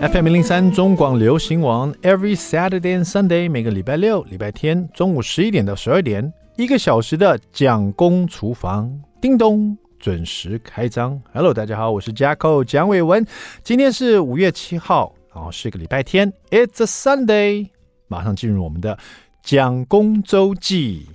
FM 零零三中广流行网，Every Saturday and Sunday，每个礼拜六、礼拜天中午十一点到十二点，一个小时的蒋公厨房，叮咚，准时开张。Hello，大家好，我是 Jacko 蒋伟文，今天是五月七号，然后是个礼拜天，It's a Sunday，马上进入我们的蒋公周记。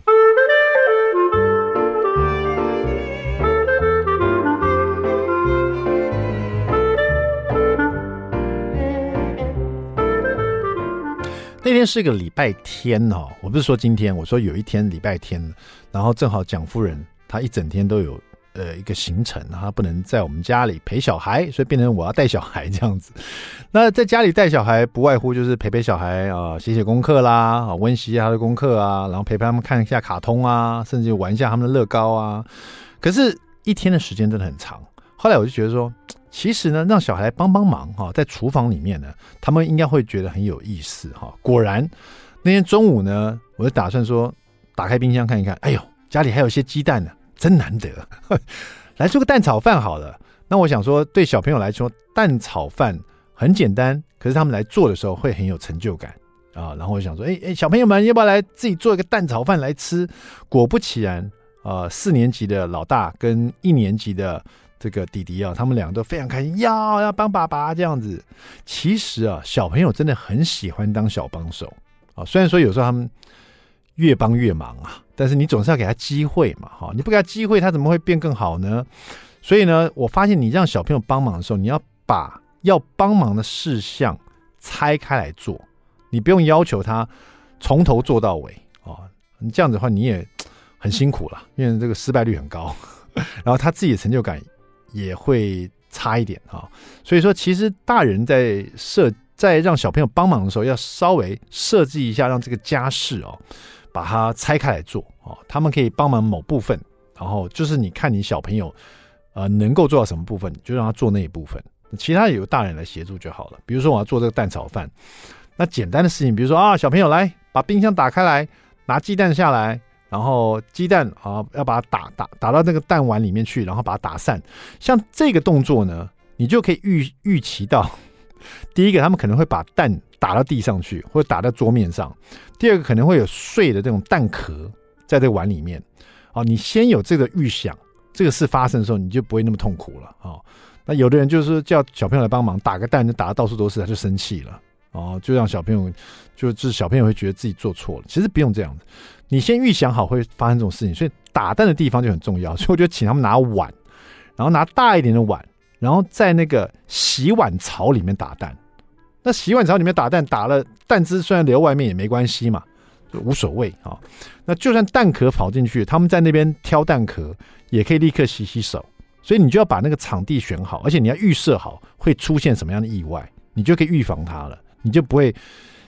那天是一个礼拜天哦，我不是说今天，我说有一天礼拜天，然后正好蒋夫人她一整天都有呃一个行程，她不能在我们家里陪小孩，所以变成我要带小孩这样子。那在家里带小孩，不外乎就是陪陪小孩啊、呃，写写功课啦，啊，温习一下他的功课啊，然后陪陪他们看一下卡通啊，甚至玩一下他们的乐高啊。可是，一天的时间真的很长。后来我就觉得说。其实呢，让小孩来帮帮忙哈，在厨房里面呢，他们应该会觉得很有意思哈。果然，那天中午呢，我就打算说，打开冰箱看一看，哎呦，家里还有一些鸡蛋呢，真难得，来做个蛋炒饭好了。那我想说，对小朋友来说，蛋炒饭很简单，可是他们来做的时候会很有成就感啊。然后我想说，哎哎，小朋友们要不要来自己做一个蛋炒饭来吃？果不其然，呃，四年级的老大跟一年级的。这个弟弟啊，他们两个都非常开心，要要帮爸爸这样子。其实啊，小朋友真的很喜欢当小帮手啊。虽然说有时候他们越帮越忙啊，但是你总是要给他机会嘛，哈！你不给他机会，他怎么会变更好呢？所以呢，我发现你让小朋友帮忙的时候，你要把要帮忙的事项拆开来做，你不用要求他从头做到尾啊。你这样子的话，你也很辛苦了，因为这个失败率很高，然后他自己的成就感。也会差一点啊，所以说其实大人在设在让小朋友帮忙的时候，要稍微设计一下，让这个家事哦，把它拆开来做哦。他们可以帮忙某部分，然后就是你看你小朋友呃能够做到什么部分，就让他做那一部分，其他由大人来协助就好了。比如说我要做这个蛋炒饭，那简单的事情，比如说啊，小朋友来把冰箱打开来，拿鸡蛋下来。然后鸡蛋啊，要把它打打打到那个蛋碗里面去，然后把它打散。像这个动作呢，你就可以预预期到，第一个他们可能会把蛋打到地上去，或者打在桌面上；第二个可能会有碎的这种蛋壳在这个碗里面。哦，你先有这个预想，这个事发生的时候，你就不会那么痛苦了哦。那有的人就是叫小朋友来帮忙打个蛋，就打得到处都是，他就生气了。哦，就让小朋友，就是小朋友会觉得自己做错了。其实不用这样子，你先预想好会发生这种事情，所以打蛋的地方就很重要。所以我就请他们拿碗，然后拿大一点的碗，然后在那个洗碗槽里面打蛋。那洗碗槽里面打蛋，打了蛋汁虽然流外面也没关系嘛，无所谓啊。那就算蛋壳跑进去，他们在那边挑蛋壳，也可以立刻洗洗手。所以你就要把那个场地选好，而且你要预设好会出现什么样的意外，你就可以预防它了。你就不会，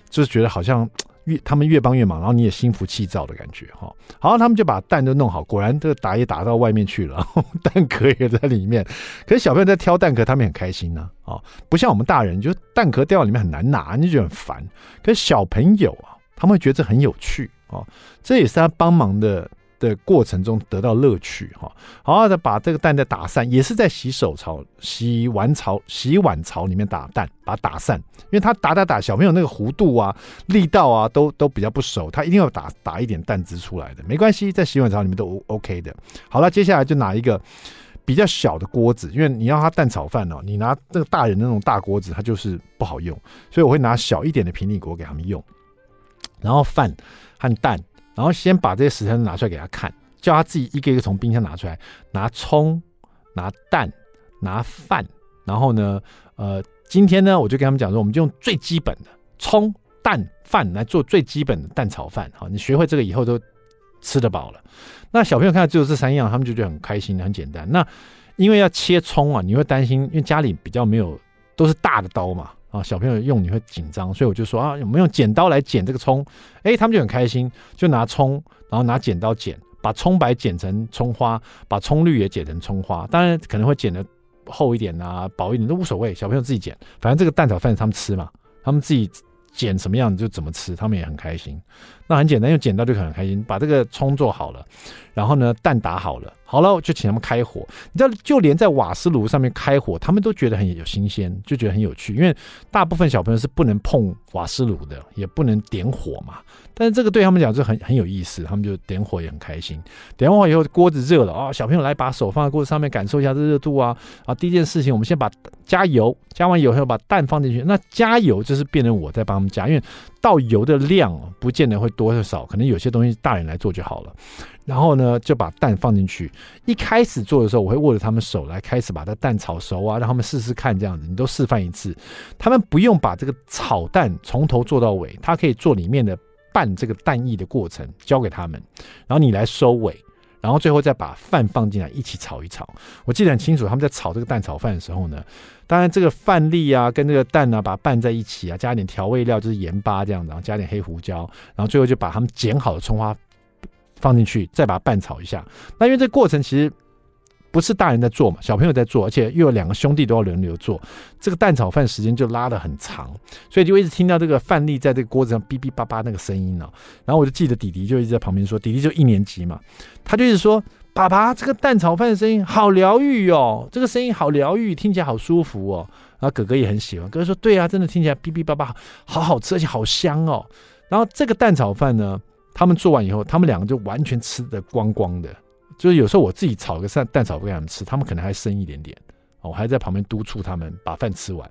就是觉得好像越他们越帮越忙，然后你也心浮气躁的感觉哈。好，他们就把蛋都弄好，果然这个打也打到外面去了，蛋壳也在里面。可是小朋友在挑蛋壳，他们很开心呢啊，不像我们大人，就蛋壳掉到里面很难拿，你就很烦。可是小朋友啊，他们会觉得这很有趣啊，这也是他帮忙的。的过程中得到乐趣哈，好好的把这个蛋再打散，也是在洗手槽、洗碗槽、洗碗槽里面打蛋，把它打散，因为他打打打，小朋友那个弧度啊、力道啊都都比较不熟，他一定要打打一点蛋汁出来的，没关系，在洗碗槽里面都 OK 的。好了，接下来就拿一个比较小的锅子，因为你要他蛋炒饭哦，你拿这个大人那种大锅子，它就是不好用，所以我会拿小一点的平底锅给他们用，然后饭和蛋。然后先把这些食材拿出来给他看，叫他自己一个一个从冰箱拿出来，拿葱、拿蛋、拿饭。然后呢，呃，今天呢，我就跟他们讲说，我们就用最基本的葱、蛋、饭来做最基本的蛋炒饭。好，你学会这个以后都吃得饱了。那小朋友看到只有这三样，他们就觉得很开心，很简单。那因为要切葱啊，你会担心，因为家里比较没有，都是大的刀嘛。啊，小朋友用你会紧张，所以我就说啊，我们用剪刀来剪这个葱？哎，他们就很开心，就拿葱，然后拿剪刀剪，把葱白剪成葱花，把葱绿也剪成葱花。当然可能会剪的厚一点啊，薄一点都无所谓，小朋友自己剪，反正这个蛋炒饭他们吃嘛，他们自己剪什么样就怎么吃，他们也很开心。那很简单，用剪刀就很开心，把这个葱做好了，然后呢，蛋打好了，好了，就请他们开火。你知道，就连在瓦斯炉上面开火，他们都觉得很有新鲜，就觉得很有趣。因为大部分小朋友是不能碰瓦斯炉的，也不能点火嘛。但是这个对他们讲就很很有意思，他们就点火也很开心。点完火以后，锅子热了啊，小朋友来把手放在锅子上面，感受一下这热度啊。啊，第一件事情，我们先把加油，加完油以后把蛋放进去。那加油就是变成我在帮他们加，因为倒油的量不见得会多或少，可能有些东西大人来做就好了。然后呢，就把蛋放进去。一开始做的时候，我会握着他们手来开始把它蛋炒熟啊，让他们试试看这样子。你都示范一次，他们不用把这个炒蛋从头做到尾，他可以做里面的拌这个蛋液的过程，交给他们，然后你来收尾，然后最后再把饭放进来一起炒一炒。我记得很清楚，他们在炒这个蛋炒饭的时候呢，当然这个饭粒啊跟这个蛋啊把它拌在一起啊，加一点调味料就是盐巴这样子，然后加点黑胡椒，然后最后就把他们剪好的葱花。放进去，再把它拌炒一下。那因为这个过程其实不是大人在做嘛，小朋友在做，而且又有两个兄弟都要轮流做，这个蛋炒饭时间就拉得很长，所以就一直听到这个饭粒在这个锅子上哔哔叭叭那个声音呢。然后我就记得弟弟就一直在旁边说，弟弟就一年级嘛，他就一直说：“爸爸，这个蛋炒饭的声音好疗愈哦，这个声音好疗愈，听起来好舒服哦。”然后哥哥也很喜欢，哥哥说：“对啊，真的听起来哔哔叭叭，好好吃，而且好香哦。”然后这个蛋炒饭呢，他们做完以后，他们两个就完全吃得光光的。就是有时候我自己炒个蛋蛋炒饭给他们吃，他们可能还剩一点点，我还在旁边督促他们把饭吃完。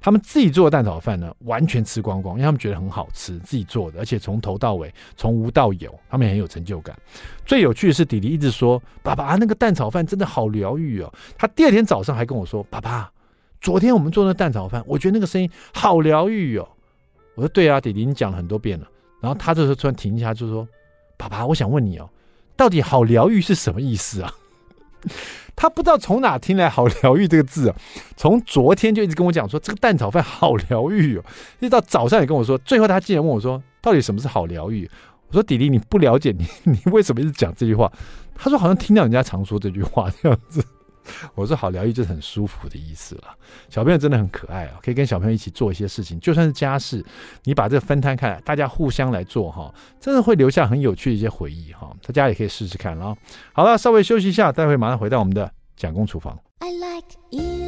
他们自己做的蛋炒饭呢，完全吃光光，因为他们觉得很好吃，自己做的，而且从头到尾，从无到有，他们也很有成就感。最有趣的是，弟弟一直说：“爸爸，那个蛋炒饭真的好疗愈哦。”他第二天早上还跟我说：“爸爸，昨天我们做那蛋炒饭，我觉得那个声音好疗愈哦。”我说：“对啊，弟弟，你讲了很多遍了。”然后他这时候突然停一下，就说：“爸爸，我想问你哦，到底好疗愈是什么意思啊？” 他不知道从哪听来“好疗愈”这个字啊。从昨天就一直跟我讲说这个蛋炒饭好疗愈哦，一直到早上也跟我说。最后他竟然问我说：“到底什么是好疗愈？”我说：“弟弟，你不了解你，你为什么一直讲这句话？”他说：“好像听到人家常说这句话这样子。”我说好疗愈就是很舒服的意思了。小朋友真的很可爱啊，可以跟小朋友一起做一些事情，就算是家事，你把这个分摊开来，大家互相来做哈，真的会留下很有趣的一些回忆哈。大家也可以试试看了。好了，稍微休息一下，待会马上回到我们的蒋公厨房。I like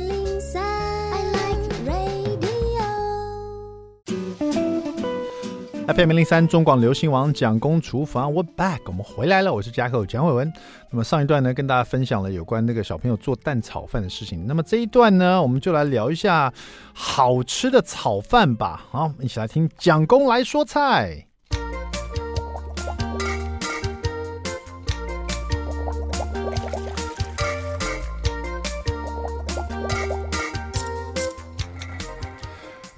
FM 零三中广流行王蒋公厨房，We're back，我们回来了，我是嘉客蒋伟文。那么上一段呢，跟大家分享了有关那个小朋友做蛋炒饭的事情。那么这一段呢，我们就来聊一下好吃的炒饭吧。好，一起来听蒋公来说菜。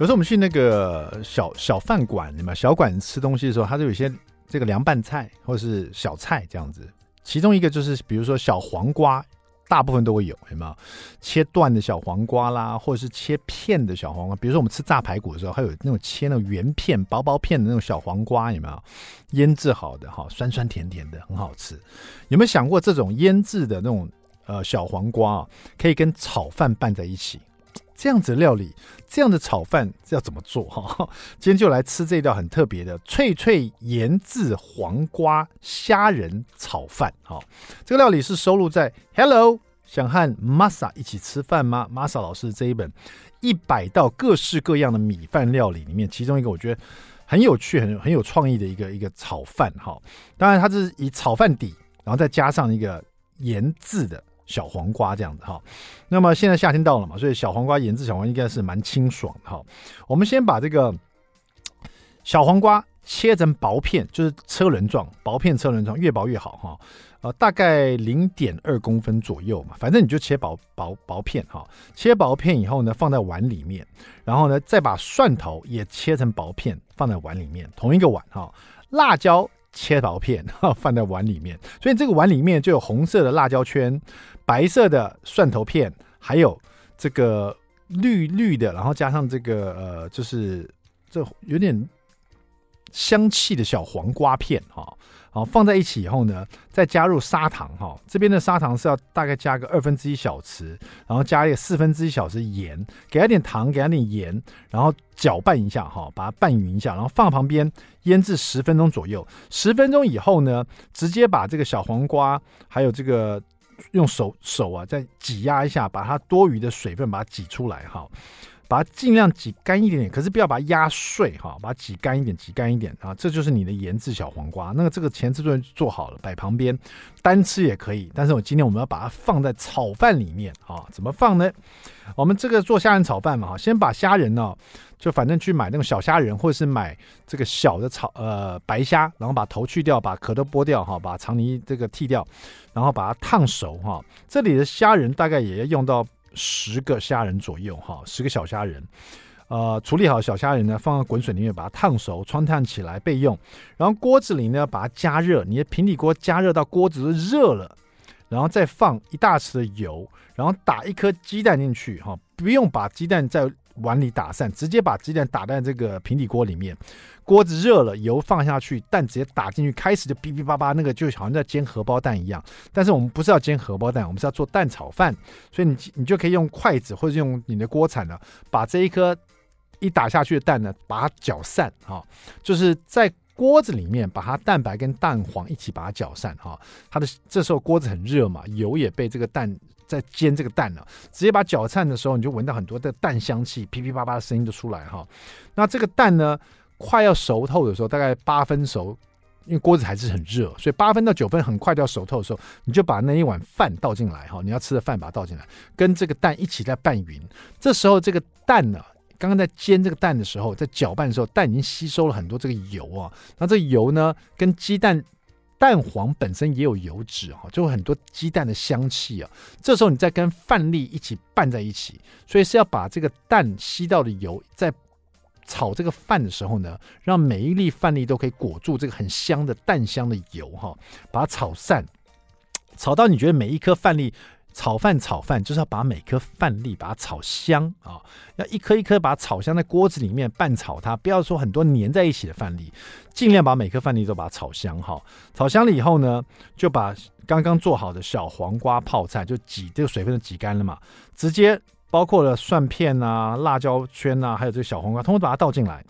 有时候我们去那个小小饭馆，对吗？小馆吃东西的时候，它就有些这个凉拌菜或者是小菜这样子。其中一个就是，比如说小黄瓜，大部分都会有，有没有？切断的小黄瓜啦，或者是切片的小黄瓜。比如说我们吃炸排骨的时候，还有那种切那种圆片、薄薄片的那种小黄瓜，有没有？腌制好的哈，酸酸甜甜的，很好吃。有没有想过这种腌制的那种呃小黄瓜啊，可以跟炒饭拌在一起？这样子的料理，这样的炒饭要怎么做哈？今天就来吃这道很特别的脆脆盐渍黄瓜虾仁炒饭哈。这个料理是收录在《Hello 想和 Masa 一起吃饭吗》Masa 老师这一本一百道各式各样的米饭料理里面，其中一个我觉得很有趣、很很有创意的一个一个炒饭哈。当然，它是以炒饭底，然后再加上一个盐渍的。小黄瓜这样子哈，那么现在夏天到了嘛，所以小黄瓜腌制小黄瓜应该是蛮清爽的哈。我们先把这个小黄瓜切成薄片，就是车轮状，薄片车轮状，越薄越好哈。呃，大概零点二公分左右嘛，反正你就切薄薄薄片哈。切薄片以后呢，放在碗里面，然后呢，再把蒜头也切成薄片放在碗里面，同一个碗哈。辣椒切薄片 放在碗里面，所以这个碗里面就有红色的辣椒圈。白色的蒜头片，还有这个绿绿的，然后加上这个呃，就是这有点香气的小黄瓜片哈好，放在一起以后呢，再加入砂糖哈。这边的砂糖是要大概加个二分之一小匙，然后加一个四分之一小匙盐，给它点糖，给它点盐，然后搅拌一下哈，把它拌匀一下，然后放旁边腌制十分钟左右。十分钟以后呢，直接把这个小黄瓜还有这个用手手啊再挤压一下，把它多余的水分把它挤出来哈。把它尽量挤干一点点，可是不要把它压碎哈，把它挤干一点，挤干一点啊，这就是你的腌制小黄瓜。那个这个前置作业做好了，摆旁边，单吃也可以。但是我今天我们要把它放在炒饭里面啊，怎么放呢？我们这个做虾仁炒饭嘛，哈，先把虾仁呢，就反正去买那种小虾仁，或者是买这个小的炒呃白虾，然后把头去掉，把壳都剥掉哈，把肠泥这个剃掉，然后把它烫熟哈。这里的虾仁大概也要用到。十个虾仁左右，哈，十个小虾仁，呃，处理好小虾仁呢，放到滚水里面把它烫熟，穿烫起来备用。然后锅子里呢，把它加热，你的平底锅加热到锅子热了，然后再放一大匙的油，然后打一颗鸡蛋进去，哈，不用把鸡蛋在碗里打散，直接把鸡蛋打在这个平底锅里面。锅子热了，油放下去，蛋直接打进去，开始就哔哔叭叭，那个就好像在煎荷包蛋一样。但是我们不是要煎荷包蛋，我们是要做蛋炒饭，所以你你就可以用筷子或者用你的锅铲呢，把这一颗一打下去的蛋呢，把它搅散啊，就是在锅子里面把它蛋白跟蛋黄一起把它搅散哈。它的这时候锅子很热嘛，油也被这个蛋在煎这个蛋了，直接把搅散的时候，你就闻到很多的蛋香气，噼噼啪啪的声音就出来哈。那这个蛋呢？快要熟透的时候，大概八分熟，因为锅子还是很热，所以八分到九分很快就要熟透的时候，你就把那一碗饭倒进来哈，你要吃的饭把它倒进来，跟这个蛋一起在拌匀。这时候这个蛋呢，刚刚在煎这个蛋的时候，在搅拌的时候，蛋已经吸收了很多这个油啊。那这油呢，跟鸡蛋蛋黄本身也有油脂哈，就很多鸡蛋的香气啊。这时候你再跟饭粒一起拌在一起，所以是要把这个蛋吸到的油在。炒这个饭的时候呢，让每一粒饭粒都可以裹住这个很香的蛋香的油哈，把它炒散，炒到你觉得每一颗饭粒炒饭炒饭就是要把每颗饭粒把它炒香啊，要一颗一颗把它炒香，在锅子里面拌炒它，不要说很多粘在一起的饭粒，尽量把每颗饭粒都把它炒香哈。炒香了以后呢，就把刚刚做好的小黄瓜泡菜就挤这个水分都挤干了嘛，直接。包括了蒜片啊、辣椒圈啊，还有这个小黄瓜，通通把它倒进来。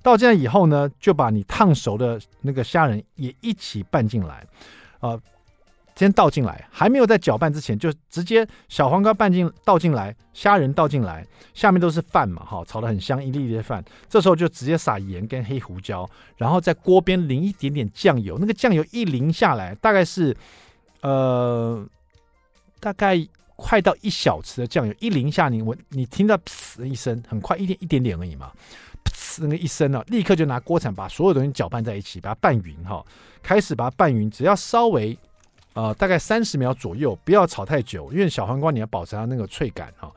倒进来以后呢，就把你烫熟的那个虾仁也一起拌进来。呃，先倒进来，还没有在搅拌之前，就直接小黄瓜拌进倒进来，虾仁倒进来，下面都是饭嘛，哈，炒的很香，一粒粒的饭。这时候就直接撒盐跟黑胡椒，然后在锅边淋一点点酱油。那个酱油一淋下来，大概是呃，大概。快到一小匙的酱油一淋下，你闻你听到噗的一声，很快一点一点点而已嘛，噗那个一声啊，立刻就拿锅铲把所有东西搅拌在一起，把它拌匀哈，开始把它拌匀，只要稍微呃大概三十秒左右，不要炒太久，因为小黄瓜你要保持它那个脆感哈，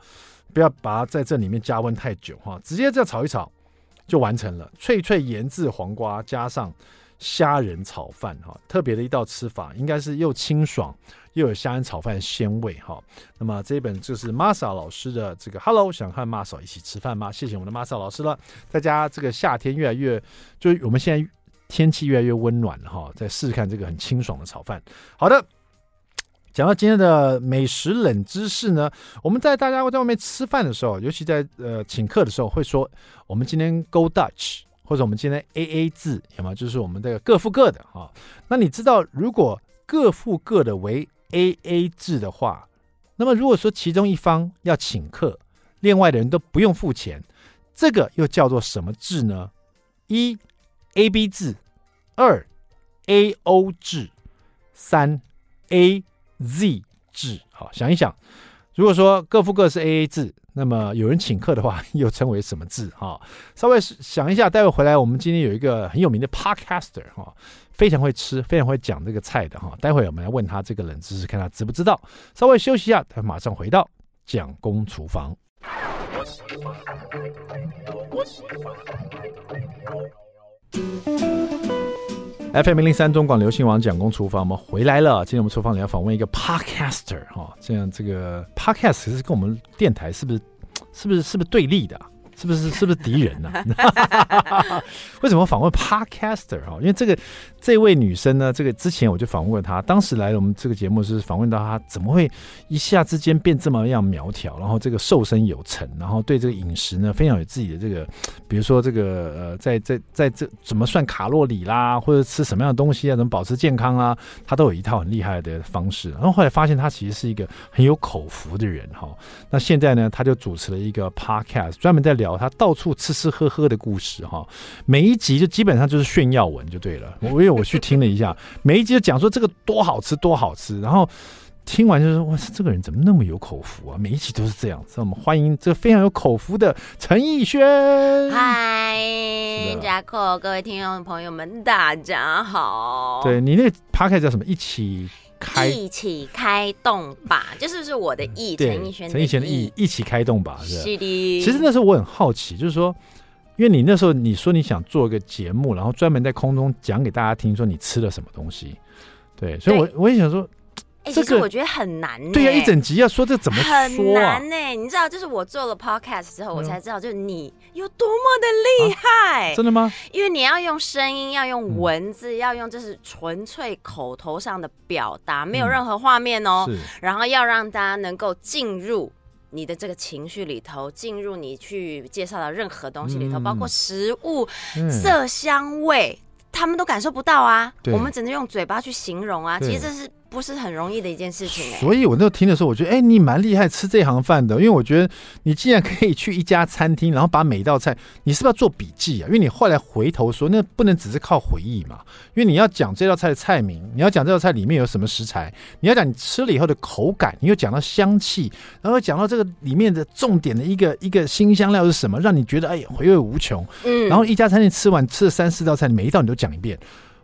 不要把它在这里面加温太久哈，直接这样炒一炒就完成了，脆脆腌制黄瓜加上虾仁炒饭哈，特别的一道吃法，应该是又清爽。又有虾仁炒饭鲜味哈，那么这一本就是 Masa 老师的这个 Hello，想和 Masa 一起吃饭吗？谢谢我们的 Masa 老师了。大家这个夏天越来越，就是我们现在天气越来越温暖了哈，再试试看这个很清爽的炒饭。好的，讲到今天的美食冷知识呢，我们在大家在外面吃饭的时候，尤其在呃请客的时候，会说我们今天 Go Dutch，或者我们今天 AA 制，有吗？就是我们这个各付各的哈。那你知道如果各付各的为 A A 制的话，那么如果说其中一方要请客，另外的人都不用付钱，这个又叫做什么制呢？一 A B 制，二 A O 制，三 A Z 制。好，想一想，如果说各付各是 A A 制，那么有人请客的话，又称为什么字？哈，稍微想一下，待会回来，我们今天有一个很有名的 Podcaster 哈。非常会吃，非常会讲这个菜的哈。待会我们来问他这个冷知识，看他知不知道。稍微休息一下，他马上回到蒋公厨房。FM 零零三中广流行网蒋公厨房，我们回来了。今天我们厨房里要访问一个 Podcaster 哈，这样这个 Podcast 其实跟我们电台是不是是不是是不是对立的？是不是是不是敌人呢、啊？为什么访问 Podcaster 哈？因为这个这位女生呢，这个之前我就访问过她，当时来了我们这个节目是访问到她，怎么会一下之间变这么样苗条，然后这个瘦身有成，然后对这个饮食呢非常有自己的这个，比如说这个呃，在在在这怎么算卡路里啦，或者吃什么样的东西啊，怎么保持健康啊，她都有一套很厉害的方式。然后后来发现她其实是一个很有口福的人哈。那现在呢，她就主持了一个 Podcast，专门在聊。聊他到处吃吃喝喝的故事哈，每一集就基本上就是炫耀文就对了。我因为我去听了一下，每一集就讲说这个多好吃多好吃，然后听完就说哇，这个人怎么那么有口福啊？每一集都是这样子。我们欢迎这非常有口福的陈奕轩。嗨，Jaco，各位听众朋友们，大家好。对你那个 Podcast 叫什么？一起。开一起开动吧，就是是我的意，陈奕迅，陈奕迅的意，一起开动吧，是，是的。其实那时候我很好奇，就是说，因为你那时候你说你想做一个节目，然后专门在空中讲给大家听，说你吃了什么东西，对，所以我我也想说。欸、其实我觉得很难、欸。对呀、啊，一整集要说这怎么说、啊、很难呢、欸？你知道，就是我做了 podcast 之后，我才知道，就是你有多么的厉害、啊。真的吗？因为你要用声音，要用文字，嗯、要用就是纯粹口头上的表达，没有任何画面哦。然后要让大家能够进入你的这个情绪里头，进入你去介绍的任何东西里头，嗯、包括食物、嗯、色、香味，他们都感受不到啊。我们只能用嘴巴去形容啊。其实这是。不是很容易的一件事情、欸，所以我那时候听的时候，我觉得，哎、欸，你蛮厉害，吃这行饭的。因为我觉得，你既然可以去一家餐厅，然后把每一道菜，你是不是要做笔记啊？因为你后来回头说，那不能只是靠回忆嘛。因为你要讲这道菜的菜名，你要讲这道菜里面有什么食材，你要讲你吃了以后的口感，你又讲到香气，然后讲到这个里面的重点的一个一个新香料是什么，让你觉得哎回味无穷。嗯，然后一家餐厅吃完吃了三四道菜，每一道你都讲一遍。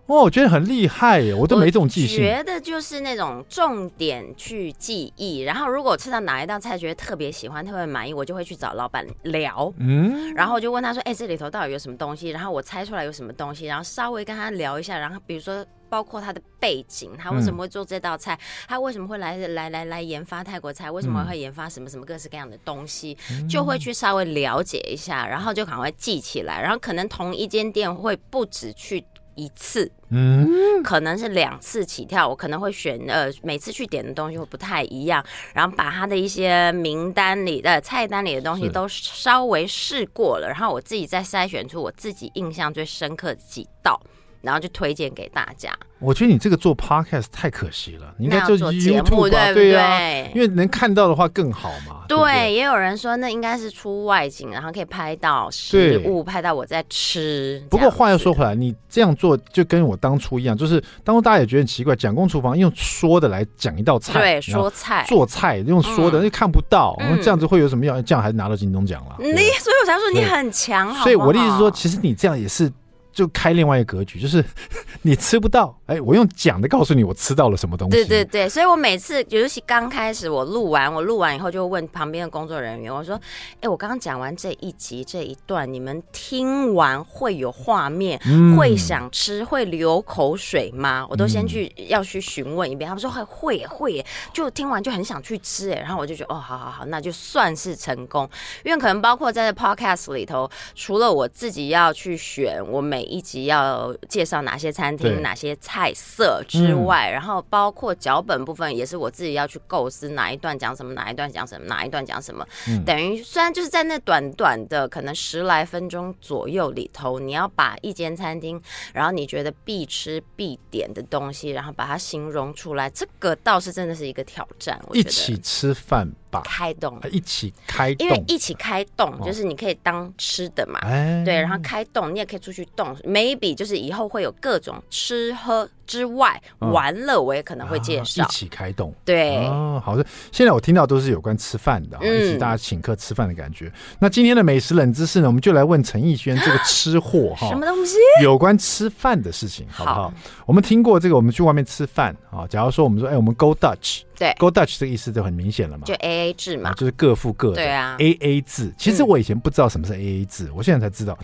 哦，我觉得很厉害耶，我都没这种记性。我觉得就是那种重点去记忆，然后如果吃到哪一道菜觉得特别喜欢、特别满意，我就会去找老板聊。嗯，然后我就问他说：“哎、欸，这里头到底有什么东西？”然后我猜出来有什么东西，然后稍微跟他聊一下，然后比如说包括他的背景，他为什么会做这道菜，嗯、他为什么会来来来来研发泰国菜，为什么会研发什么什么各式各样的东西，嗯、就会去稍微了解一下，然后就赶快记起来，然后可能同一间店会不止去。一次，嗯，可能是两次起跳，我可能会选呃，每次去点的东西会不太一样，然后把他的一些名单里的菜单里的东西都稍微试过了，然后我自己再筛选出我自己印象最深刻的几道，然后就推荐给大家。我觉得你这个做 podcast 太可惜了，你应该做节目，对不对？因为能看到的话更好嘛。对，对，也有人说那应该是出外景，然后可以拍到食物，拍到我在吃。不过话又说回来，你这样做就跟我当初一样，就是当初大家也觉得很奇怪，蒋公厨房用说的来讲一道菜，对，说菜做菜用说的，又、嗯、看不到，嗯、这样子会有什么样？这样还是拿到金钟奖了。你所以我才说你很强，所以我的意思是说，其实你这样也是。就开另外一个格局，就是 你吃不到，哎，我用讲的告诉你我吃到了什么东西。对对对，所以我每次，尤其刚开始我录完，我录完以后就问旁边的工作人员，我说：“哎，我刚刚讲完这一集这一段，你们听完会有画面，嗯、会想吃，会流口水吗？”我都先去要去询问一遍，他们说会会会，就听完就很想去吃，哎，然后我就觉得哦，好好好，那就算是成功，因为可能包括在这 Podcast 里头，除了我自己要去选，我每每一集要介绍哪些餐厅、哪些菜色之外，嗯、然后包括脚本部分也是我自己要去构思哪一段讲什么，哪一段讲什么，哪一段讲什么。嗯、等于虽然就是在那短短的可能十来分钟左右里头，你要把一间餐厅，然后你觉得必吃必点的东西，然后把它形容出来，这个倒是真的是一个挑战。我觉得。一起吃饭。开动，一起开动，因为一起开动就是你可以当吃的嘛，哦、对，然后开动你也可以出去动，maybe 就是以后会有各种吃喝之外，嗯、玩乐我也可能会介绍、啊，一起开动，对，哦，好的，现在我听到都是有关吃饭的，一起大家请客吃饭的感觉。嗯、那今天的美食冷知识呢，我们就来问陈奕轩这个吃货哈，什么东西？有关吃饭的事情，好不好？好，我们听过这个，我们去外面吃饭啊，假如说我们说，哎，我们 Go Dutch。对，Go Dutch 这个意思就很明显了嘛，就 A A 制嘛，啊，就是各付各的。对啊，A A 制。其实我以前不知道什么是 A A 制，嗯、我现在才知道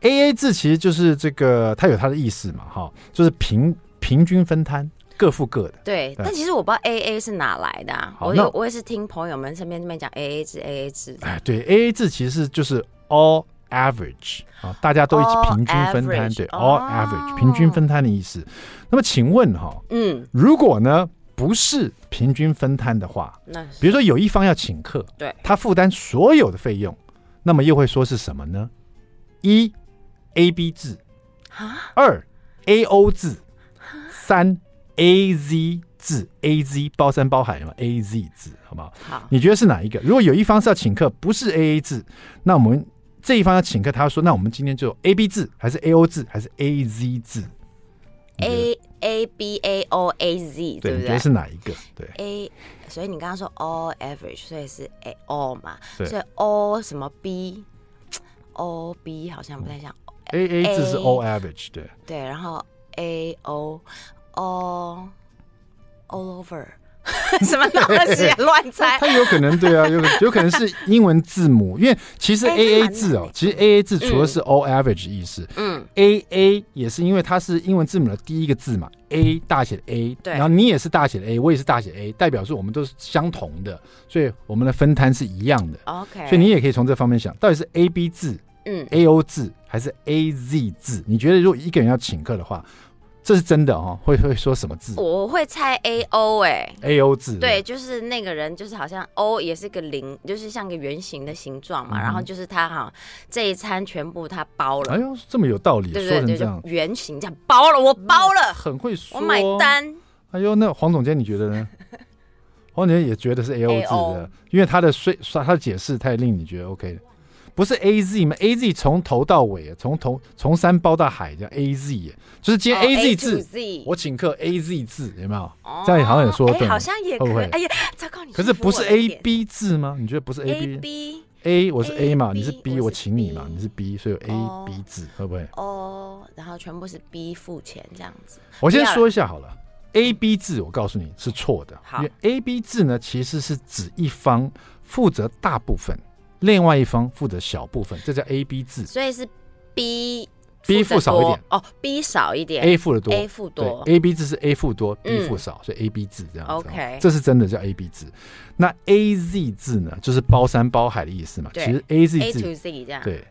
，A A 制其实就是这个，它有它的意思嘛，哈，就是平平均分摊，各付各的。对，对但其实我不知道 A A 是哪来的，啊，我有我也是听朋友们身边那边讲 A A 制，A A 制。哎，对，A A 制其实就是 all average 啊，大家都一起平均分摊，对，all average 平均分摊的意思。那么请问哈，嗯，如果呢不是平均分摊的话，那比如说有一方要请客，对，他负担所有的费用，那么又会说是什么呢？一 A B 制，二 A O 制，三 A Z 字，A Z 包山包海嘛，A Z 字，好不好？好，你觉得是哪一个？如果有一方是要请客，不是 A A 字，那我们。这一方要请客，他说：“那我们今天就 A B 字，还是 A O 字，还是 A Z 字？A A B A O A Z，对不对？你觉得是哪一个？对 A，所以你刚刚说 all average，所以是 A all 嘛？所以 all 什么 B，all B 好像不太像。A A 字是 all average，对对，然后 A O all all over。”什么东西乱猜？它有可能对啊，有可有可能是英文字母，因为其实 A A 字哦，其实 A A 字除了是 all average 意思，嗯，A A 也是因为它是英文字母的第一个字嘛，A 大写的 A，对，然后你也是大写的 A，我也是大写 A，代表说我们都是相同的，所以我们的分摊是一样的。OK，所以你也可以从这方面想，到底是 A B 字，嗯，A O 字还是 A Z 字？你觉得如果一个人要请客的话？这是真的哦，会会说什么字？我会猜 A O 哎，A O 字对，就是那个人，就是好像 O 也是个零，就是像个圆形的形状嘛。然后就是他哈，这一餐全部他包了。哎呦，这么有道理，对对对，圆形这样包了，我包了，很会说，我买单。哎呦，那黄总监你觉得呢？黄总监也觉得是 A O 字的，因为他的说他的解释太令你觉得 OK 的。不是 A Z 吗？A Z 从头到尾，从头从山包到海，叫 A Z，就是接 A Z 字。我请客 A Z 字，有没有？这样好像也说对，好像也可以。哎呀，糟糕，你可是不是 A B 字吗？你觉得不是 A B A？我是 A 嘛，你是 B，我请你嘛，你是 B，所以有 A B 字会不会？哦，然后全部是 B 付钱这样子。我先说一下好了，A B 字我告诉你是错的，因为 A B 字呢其实是指一方负责大部分。另外一方负责小部分，这叫 A B 制，所以是 B B 付少一点。哦，B 少一点，A 付的多，A 付多，A B 制是 A 付多，B 付少，所以 A B 制这样子。OK，这是真的叫 A B 制。那 A Z 制呢，就是包山包海的意思嘛。其实 A Z 制 A to Z 这样。对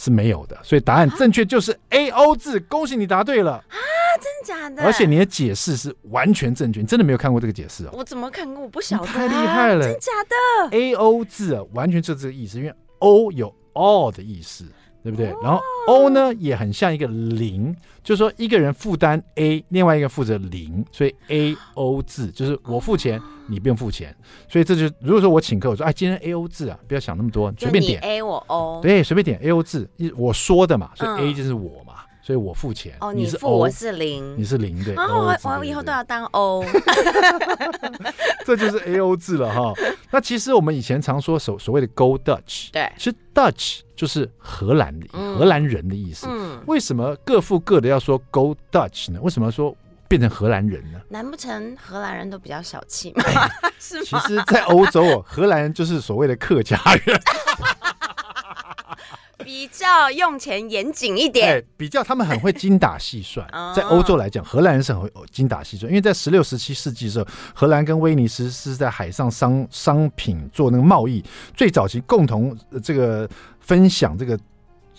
是没有的，所以答案正确就是 A O 字。恭喜你答对了啊。真的假的？而且你的解释是完全正确，你真的没有看过这个解释哦？我怎么看过？我不晓得，太厉害了！真假的？A O 字啊，完全就是这个意思，因为 O 有 all 的意思，对不对？然后 O 呢也很像一个零，就是说一个人负担 A，另外一个负责零，所以 A O 字就是我付钱，你不用付钱。所以这就如果说我请客，我说哎，今天 A O 字啊，不要想那么多，随便点 A 我 O，对，随便点 A O 字，我说的嘛，所以 A 就是我嘛。所以我付钱，哦，你是付，我是零，你是零，对。然后我我以后都要当 O，这就是 A O 制了哈。那其实我们以前常说所所谓的 Go Dutch，对，其实 Dutch 就是荷兰的荷兰人的意思。嗯，为什么各付各的要说 Go Dutch 呢？为什么说变成荷兰人呢？难不成荷兰人都比较小气吗？是吗？其实，在欧洲哦，荷兰人就是所谓的客家人。比较用钱严谨一点，哎，比较他们很会精打细算。在欧洲来讲，荷兰人是很会精打细算，因为在十六、十七世纪的时候，荷兰跟威尼斯是在海上商商品做那个贸易，最早期共同这个分享这个。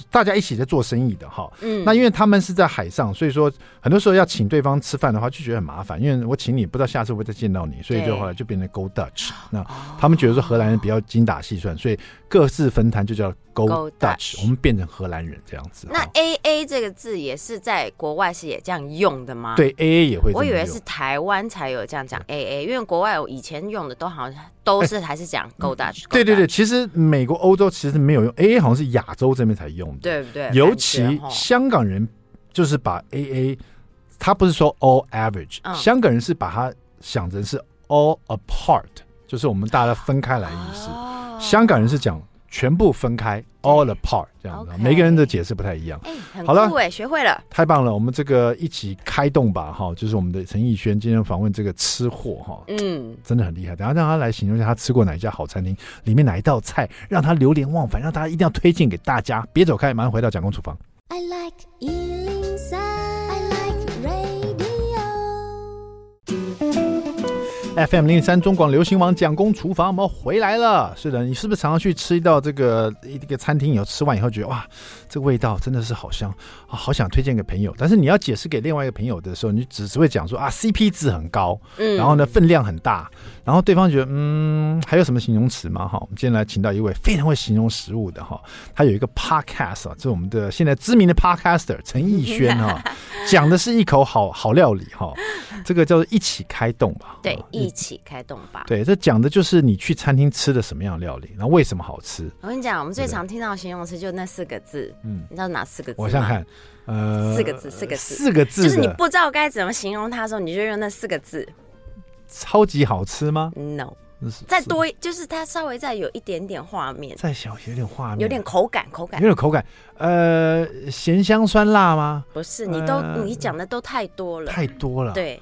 大家一起在做生意的哈，嗯，那因为他们是在海上，所以说很多时候要请对方吃饭的话，就觉得很麻烦。因为我请你，不知道下次会不会再见到你，所以就后来就变成 Go Dutch。那他们觉得说荷兰人比较精打细算，所以各自分摊就叫 Go Dutch。我们变成荷兰人这样子。那 A A 这个字也是在国外是也这样用的吗？对，A A 也会。我以为是台湾才有这样讲 A A，因为国外我以前用的都好像。都是还是讲 Go Dutch？对对对，其实美国、欧洲其实没有用 AA，好像是亚洲这边才用的，对不对？尤其香港人就是把 AA，他不是说 all average，香港人是把它想成是 all apart，就是我们大家分开来意思。香港人是讲。全部分开，all apart 这样子，每个人的解释不太一样。好了，学会了，太棒了！我们这个一起开动吧，哈，就是我们的陈奕轩今天访问这个吃货，哈，嗯，真的很厉害。等下让他来形容一下他吃过哪一家好餐厅，里面哪一道菜让他流连忘返，让大家一定要推荐给大家。别走开，马上回到蒋公厨房。I like FM 零零三中广流行网蒋公厨房，我们回来了。是的，你是不是常常去吃一道这个一个餐厅以后吃完以后觉得哇，这个味道真的是好香啊，好想推荐给朋友。但是你要解释给另外一个朋友的时候，你只只会讲说啊，CP 值很高，嗯，然后呢分量很大，然后对方觉得嗯，还有什么形容词吗？哈，我们今天来请到一位非常会形容食物的哈，他有一个 podcast 啊，这是我们的现在知名的 podcaster 陈奕轩哈，讲的是一口好好料理哈，这个叫做一起开动吧，对。一起开动吧。对，这讲的就是你去餐厅吃的什么样的料理，然后为什么好吃。我跟你讲，我们最常听到的形容词就那四个字。嗯，你知道哪四个字？我想看，呃，四个字，四个字，四个字，就是你不知道该怎么形容它的时候，你就用那四个字。超级好吃吗？No，再多就是它稍微再有一点点画面，再小有点画面，有点口感，口感有点口感。呃，咸香酸辣吗？不是，你都你讲的都太多了，太多了。对。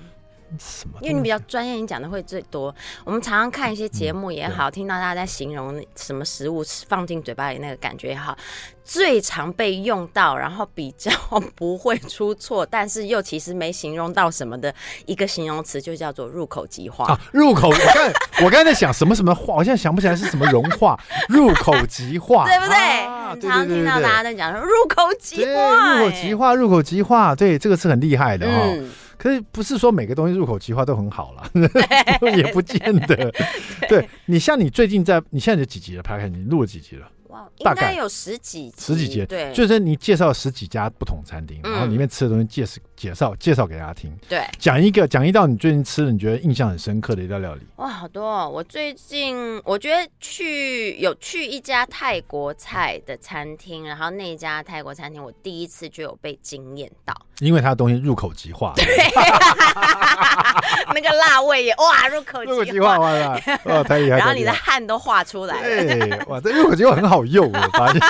因为你比较专业，你讲的会最多。我们常常看一些节目也好，听到大家在形容什么食物放进嘴巴里那个感觉也好，最常被用到，然后比较不会出错，但是又其实没形容到什么的一个形容词，就叫做入口即化啊！入口，我刚我刚才在想什么什么化，我现在想不起来是什么融化，入口即化，对不对？常常听到大家在讲说入口即化，入口即化，入口即化，对，这个是很厉害的哦。可是不是说每个东西入口即化都很好了，也不见得。对，对你像你最近在，你现在有几集了？拍开你录了几集了？哇，大概有十几集，十几集。对，就是你介绍十几家不同餐厅，然后里面吃的东西介绍介绍介绍给大家听。对，讲一个讲一道你最近吃的你觉得印象很深刻的一道料理。哇，好多哦！我最近我觉得去有去一家泰国菜的餐厅，然后那家泰国餐厅我第一次就有被惊艳到，因为它的东西入口即化。对，那个辣味也哇，入口即化，哇，哇太厉害！然后你的汗都化出来了，哇，这入口即化很好。用，我发现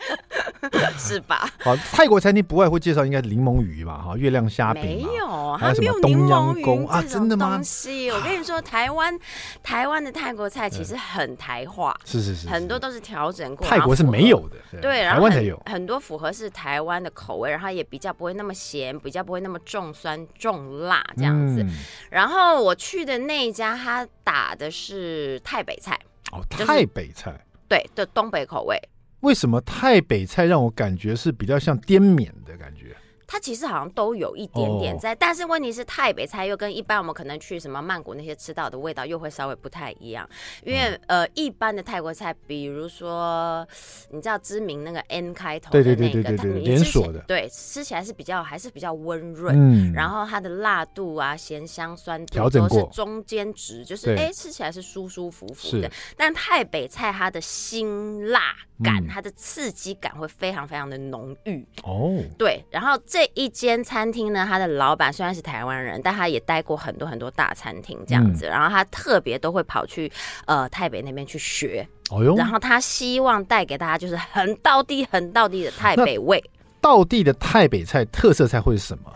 是吧？好，泰国餐厅不外会介绍应该柠檬鱼吧？哈，月亮虾饼没有，还有什么冬阴功啊？真的吗？东西，我跟你说，台湾台湾的泰国菜其实很台化，是是是，很多都是调整过。泰国是没有的，对，台湾才有很多符合是台湾的口味，然后也比较不会那么咸，比较不会那么重酸重辣这样子。然后我去的那一家，他打的是泰北菜哦，泰北菜。对的，东北口味。为什么泰北菜让我感觉是比较像滇缅的感觉？它其实好像都有一点点在，但是问题是泰北菜又跟一般我们可能去什么曼谷那些吃到的味道又会稍微不太一样，因为呃一般的泰国菜，比如说你知道知名那个 N 开头的那个，它连锁的，对，吃起来是比较还是比较温润，然后它的辣度啊、咸香酸度都是中间值，就是哎吃起来是舒舒服服的。但泰北菜它的辛辣感、它的刺激感会非常非常的浓郁哦，对，然后。这一间餐厅呢，它的老板虽然是台湾人，但他也待过很多很多大餐厅这样子。嗯、然后他特别都会跑去呃台北那边去学，哦、呦然后他希望带给大家就是很道地、很道地的台北味。道地的台北菜特色菜会是什么？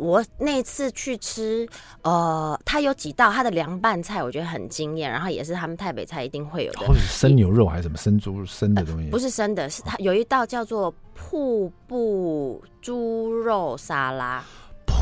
我那次去吃，呃，他有几道他的凉拌菜，我觉得很惊艳，然后也是他们台北菜一定会有的，或者生牛肉还是什么生猪生的东西？呃、不是生的，是它有一道叫做瀑布猪肉沙拉。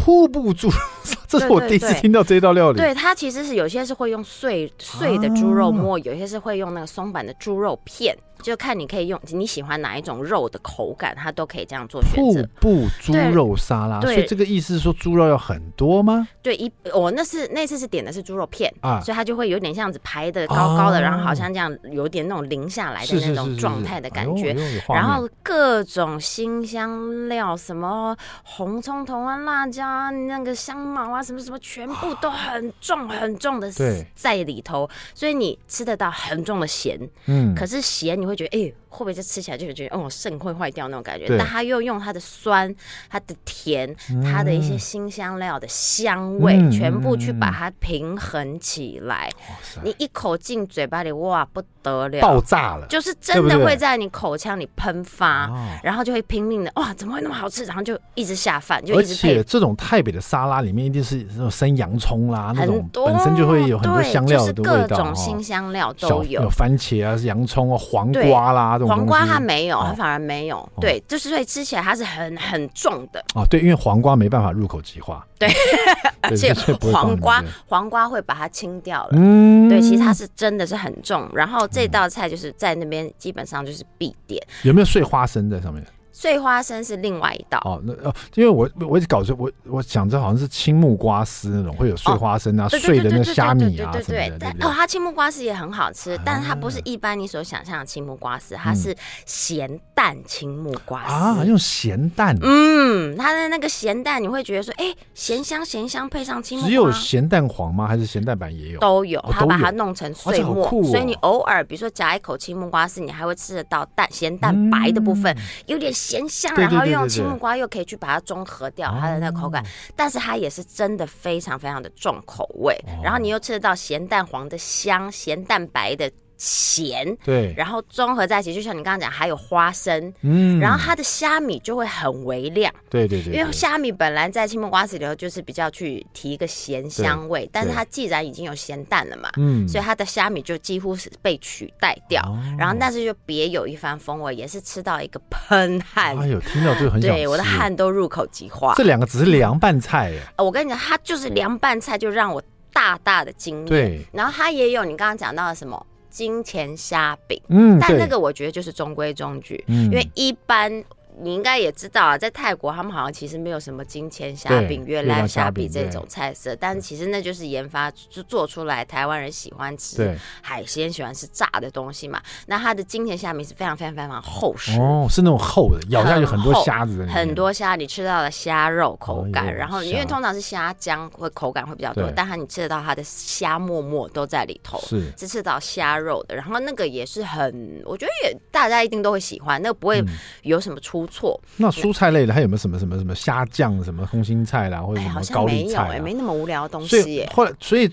瀑布猪，这是我第一次听到这道料理。对，它其实是有些是会用碎碎的猪肉末，有些是会用那个松板的猪肉片。就看你可以用你喜欢哪一种肉的口感，它都可以这样做选择。瀑布猪肉沙拉，所以这个意思是说猪肉要很多吗？对，一我那次那次是点的是猪肉片啊，所以它就会有点像子排的高高的，然后好像这样有点那种淋下来的那种状态的感觉。然后各种辛香料，什么红葱头啊、辣椒啊、那个香茅啊，什么什么，全部都很重很重的在里头，所以你吃得到很重的咸。嗯，可是咸你。会觉得哎，会不会就吃起来就觉得哦，肾会坏掉那种感觉？但他又用它的酸、它的甜、它的一些新香料的香味，嗯、全部去把它平衡起来。嗯、你一口进嘴巴里，哇，不得了，爆炸了，就是真的会在你口腔里喷发，对对然后就会拼命的哇，怎么会那么好吃？然后就一直下饭，就一直。而且这种泰北的沙拉里面一定是那种生洋葱啦，那种本身就会有很多香料的味道，就是、各种新香料都有，有番茄啊、洋葱啊、黄。瓜啦，黄瓜它没有，它反而没有。对，就是所以吃起来它是很很重的。哦，对，因为黄瓜没办法入口即化。对，而且黄瓜黄瓜会把它清掉了。嗯，对，其实它是真的是很重。然后这道菜就是在那边基本上就是必点，有没有碎花生在上面？碎花生是另外一道。哦，那哦，因为我我一直搞错，我我想着好像是青木瓜丝那种，会有碎花生啊、哦、碎的那虾米啊对对对哦，它青木瓜丝也很好吃，啊、但是它不是一般你所想象的青木瓜丝，它是咸蛋青木瓜丝啊，用咸蛋。嗯，它的那个咸蛋你会觉得说，哎，咸香咸香配上青木瓜。只有咸蛋黄吗？还是咸蛋白也有？都有，它、哦、把它弄成碎末，哦、所以你偶尔比如说夹一口青木瓜丝，你还会吃得到蛋咸蛋白的部分，嗯、有点咸香，然后。用青木瓜又可以去把它中和掉它的那个口感，哦、但是它也是真的非常非常的重口味，哦、然后你又吃得到咸蛋黄的香、咸蛋白的。咸对，然后综合在一起，就像你刚刚讲，还有花生，嗯，然后它的虾米就会很微量，对对对，因为虾米本来在青木瓜丝里头就是比较去提一个咸香味，但是它既然已经有咸蛋了嘛，嗯，所以它的虾米就几乎是被取代掉，然后但是就别有一番风味，也是吃到一个喷汗，哎呦，听到就很想，对，我的汗都入口即化。这两个只是凉拌菜耶，我跟你讲，它就是凉拌菜，就让我大大的惊艳。对，然后它也有你刚刚讲到的什么？金钱虾饼，嗯，但那个我觉得就是中规中矩，嗯，因为一般。你应该也知道啊，在泰国他们好像其实没有什么金钱虾饼、月亮虾饼这种菜色，但是其实那就是研发就做出来台湾人喜欢吃海鲜、喜欢吃炸的东西嘛。那它的金钱虾饼是非常非常非常厚实哦，是那种厚的，咬下去很多虾子，很多虾，你吃到的虾肉口感，然后因为通常是虾浆会口感会比较多，但它你吃得到它的虾沫沫都在里头，是是吃到虾肉的，然后那个也是很，我觉得也大家一定都会喜欢，那个不会有什么出。错，那蔬菜类的还有没有什么什么什么虾酱什么空心菜啦，或者什么高丽菜、啊？哎、欸，没那么无聊的东西耶。后来，所以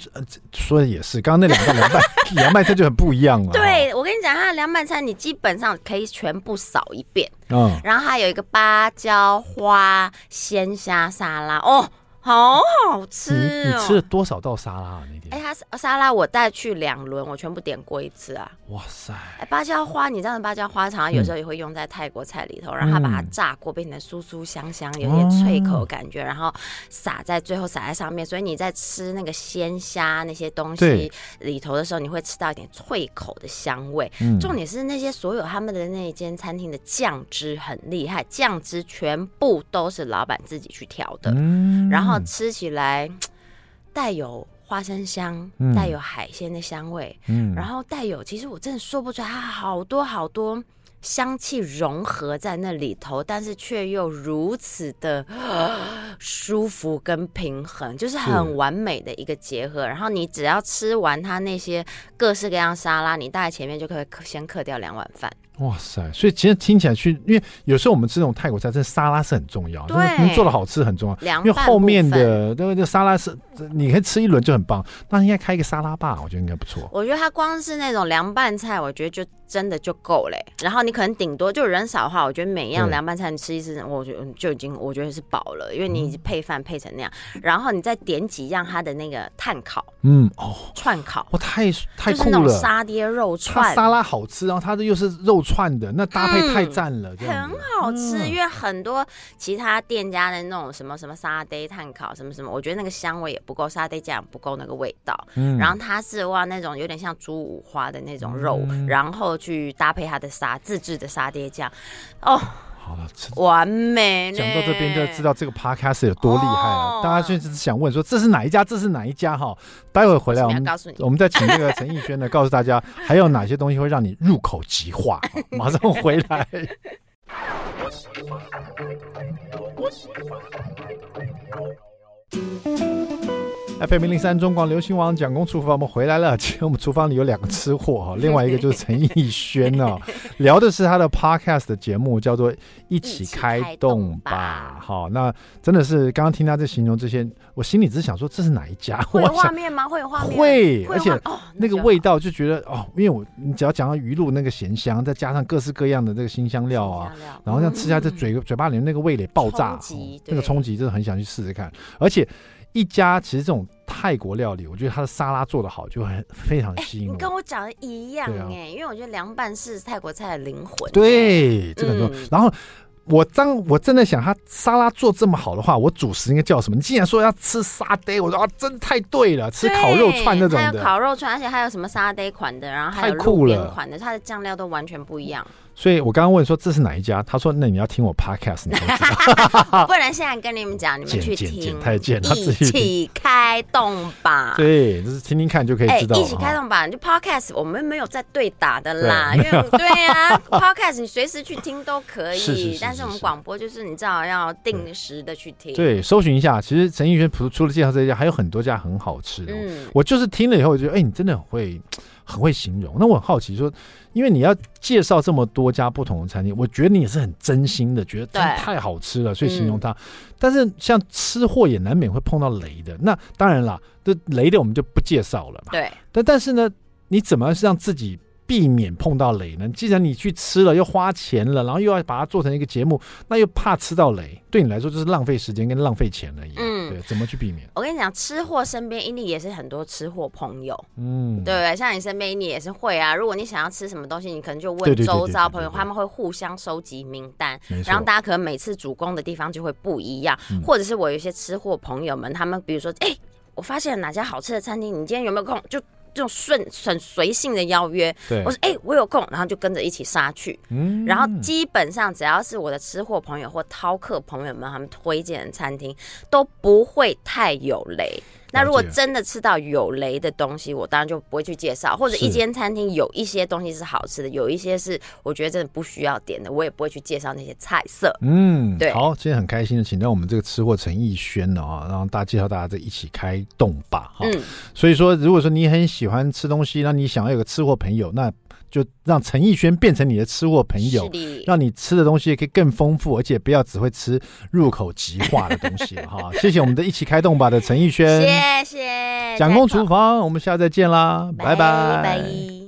说的也是，刚刚那两个凉拌 凉拌菜就很不一样了。对，我跟你讲，它的凉拌菜你基本上可以全部扫一遍。嗯，然后还有一个芭蕉花鲜虾沙拉哦。好好吃哦！你吃了多少道沙拉天哎，他沙拉我带去两轮，我全部点过一次啊！哇塞！哎，芭蕉花，你知道芭蕉花常常有时候也会用在泰国菜里头，然后他把它炸过，变成酥酥香香，有点脆口感觉，然后撒在最后撒在上面，所以你在吃那个鲜虾那些东西里头的时候，你会吃到一点脆口的香味。重点是那些所有他们的那一间餐厅的酱汁很厉害，酱汁全部都是老板自己去调的，然后。吃起来带有花生香，带有海鲜的香味，嗯，然后带有，其实我真的说不出来，它好多好多香气融合在那里头，但是却又如此的 舒服跟平衡，就是很完美的一个结合。然后你只要吃完它那些各式各样沙拉，你大概前面就可以先克掉两碗饭。哇塞！所以其实听起来去，因为有时候我们吃那种泰国菜，这沙拉是很重要，对，能做的好吃很重要。因为后面的那个沙拉是，你可以吃一轮就很棒。那应该开一个沙拉吧，我觉得应该不错。我觉得它光是那种凉拌菜，我觉得就真的就够嘞。然后你可能顶多就人少的话，我觉得每一样凉拌菜你吃一次，我觉得就已经我觉得是饱了，因为你已经配饭配成那样，然后你再点几样它的那个炭烤，嗯哦，串烤，哇，太太酷了，就是那种沙爹肉串，沙拉好吃，然后它的又是肉。串的那搭配太赞了，嗯，很好吃。嗯、因为很多其他店家的那种什么什么沙爹炭烤什么什么，我觉得那个香味也不够，沙爹酱不够那个味道。嗯，然后它是哇那种有点像猪五花的那种肉，嗯、然后去搭配它的沙自制的沙爹酱，哦。好了，完美。讲到这边就知道这个 podcast 有多厉害了。哦、大家就是想问说这是哪一家？这是哪一家？哈，待会回来我们 我们再请这个陈奕轩呢，告诉大家还有哪些东西会让你入口即化。马上回来。FM 103中广流行网蒋公厨房，我们回来了。今天我们厨房里有两个吃货哈，另外一个就是陈奕轩哦，聊的是他的 podcast 的节目，叫做《一起开动吧》。好，那真的是刚刚听他在形容这些，我心里只是想说，这是哪一家？会有画面吗？会有画面？会，而且那个味道就觉得哦，因为我你只要讲到鱼露那个咸香，再加上各式各样的这个新香料啊，然后这样吃下在嘴嘴巴里面那个味蕾爆炸，那个冲击真的很想去试试看，而且。一家其实这种泰国料理，我觉得它的沙拉做的好，就很非常吸引我。你跟我讲的一样哎，因为我觉得凉拌是泰国菜的灵魂。对，这个很重要。然后我当我正在想，他沙拉做这么好的话，我主食应该叫什么？你竟然说要吃沙爹，我说啊，真的太对了，吃烤肉串那种的，还有烤肉串，而且还有什么沙爹款的，然后还有路边款的，它的酱料都完全不一样。所以我刚刚问说这是哪一家，他说那你要听我 podcast，你知 不然现在跟你们讲，你们去听，太贱，他自己一起开动吧。对，就是听听看就可以知道。一起开动吧，就 podcast，我们没有在对打的啦，因为对呀，podcast 你随时去听都可以，但是我们广播就是你知道要定时的去听。对，搜寻一下，其实陈奕迅除了介绍这一家，还有很多家很好吃的。嗯，我就是听了以后，我觉得哎，你真的很会。很会形容，那我很好奇说，因为你要介绍这么多家不同的餐厅，我觉得你也是很真心的，觉得真的太好吃了，所以形容它。嗯、但是像吃货也难免会碰到雷的，那当然啦，这雷的我们就不介绍了嘛。对，但但是呢，你怎么让自己？避免碰到雷呢？既然你去吃了，又花钱了，然后又要把它做成一个节目，那又怕吃到雷，对你来说就是浪费时间跟浪费钱了一样。嗯，对，怎么去避免？我跟你讲，吃货身边一定也是很多吃货朋友。嗯，对不对？像你身边你也是会啊。如果你想要吃什么东西，你可能就问周遭朋友，他们会互相收集名单，然后大家可能每次主攻的地方就会不一样。嗯、或者是我有一些吃货朋友们，他们比如说，哎，我发现哪家好吃的餐厅，你今天有没有空？就这种顺很随性的邀约，对我说哎、欸，我有空，然后就跟着一起杀去。嗯，然后基本上只要是我的吃货朋友或饕客朋友们，他们推荐的餐厅都不会太有雷。那如果真的吃到有雷的东西，我当然就不会去介绍。或者一间餐厅有一些东西是好吃的，有一些是我觉得真的不需要点的，我也不会去介绍那些菜色。嗯，对。好，今天很开心的请到我们这个吃货陈逸轩呢啊，然后大家介绍大家在一起开动吧哈。嗯，所以说如果说你很喜欢吃东西，那你想要有个吃货朋友，那就让陈奕轩变成你的吃货朋友，让你吃的东西也可以更丰富，而且不要只会吃入口即化的东西哈。谢谢我们的一起开动吧的陈奕轩，谢谢。蒋公厨房，我们下次再见啦，拜拜。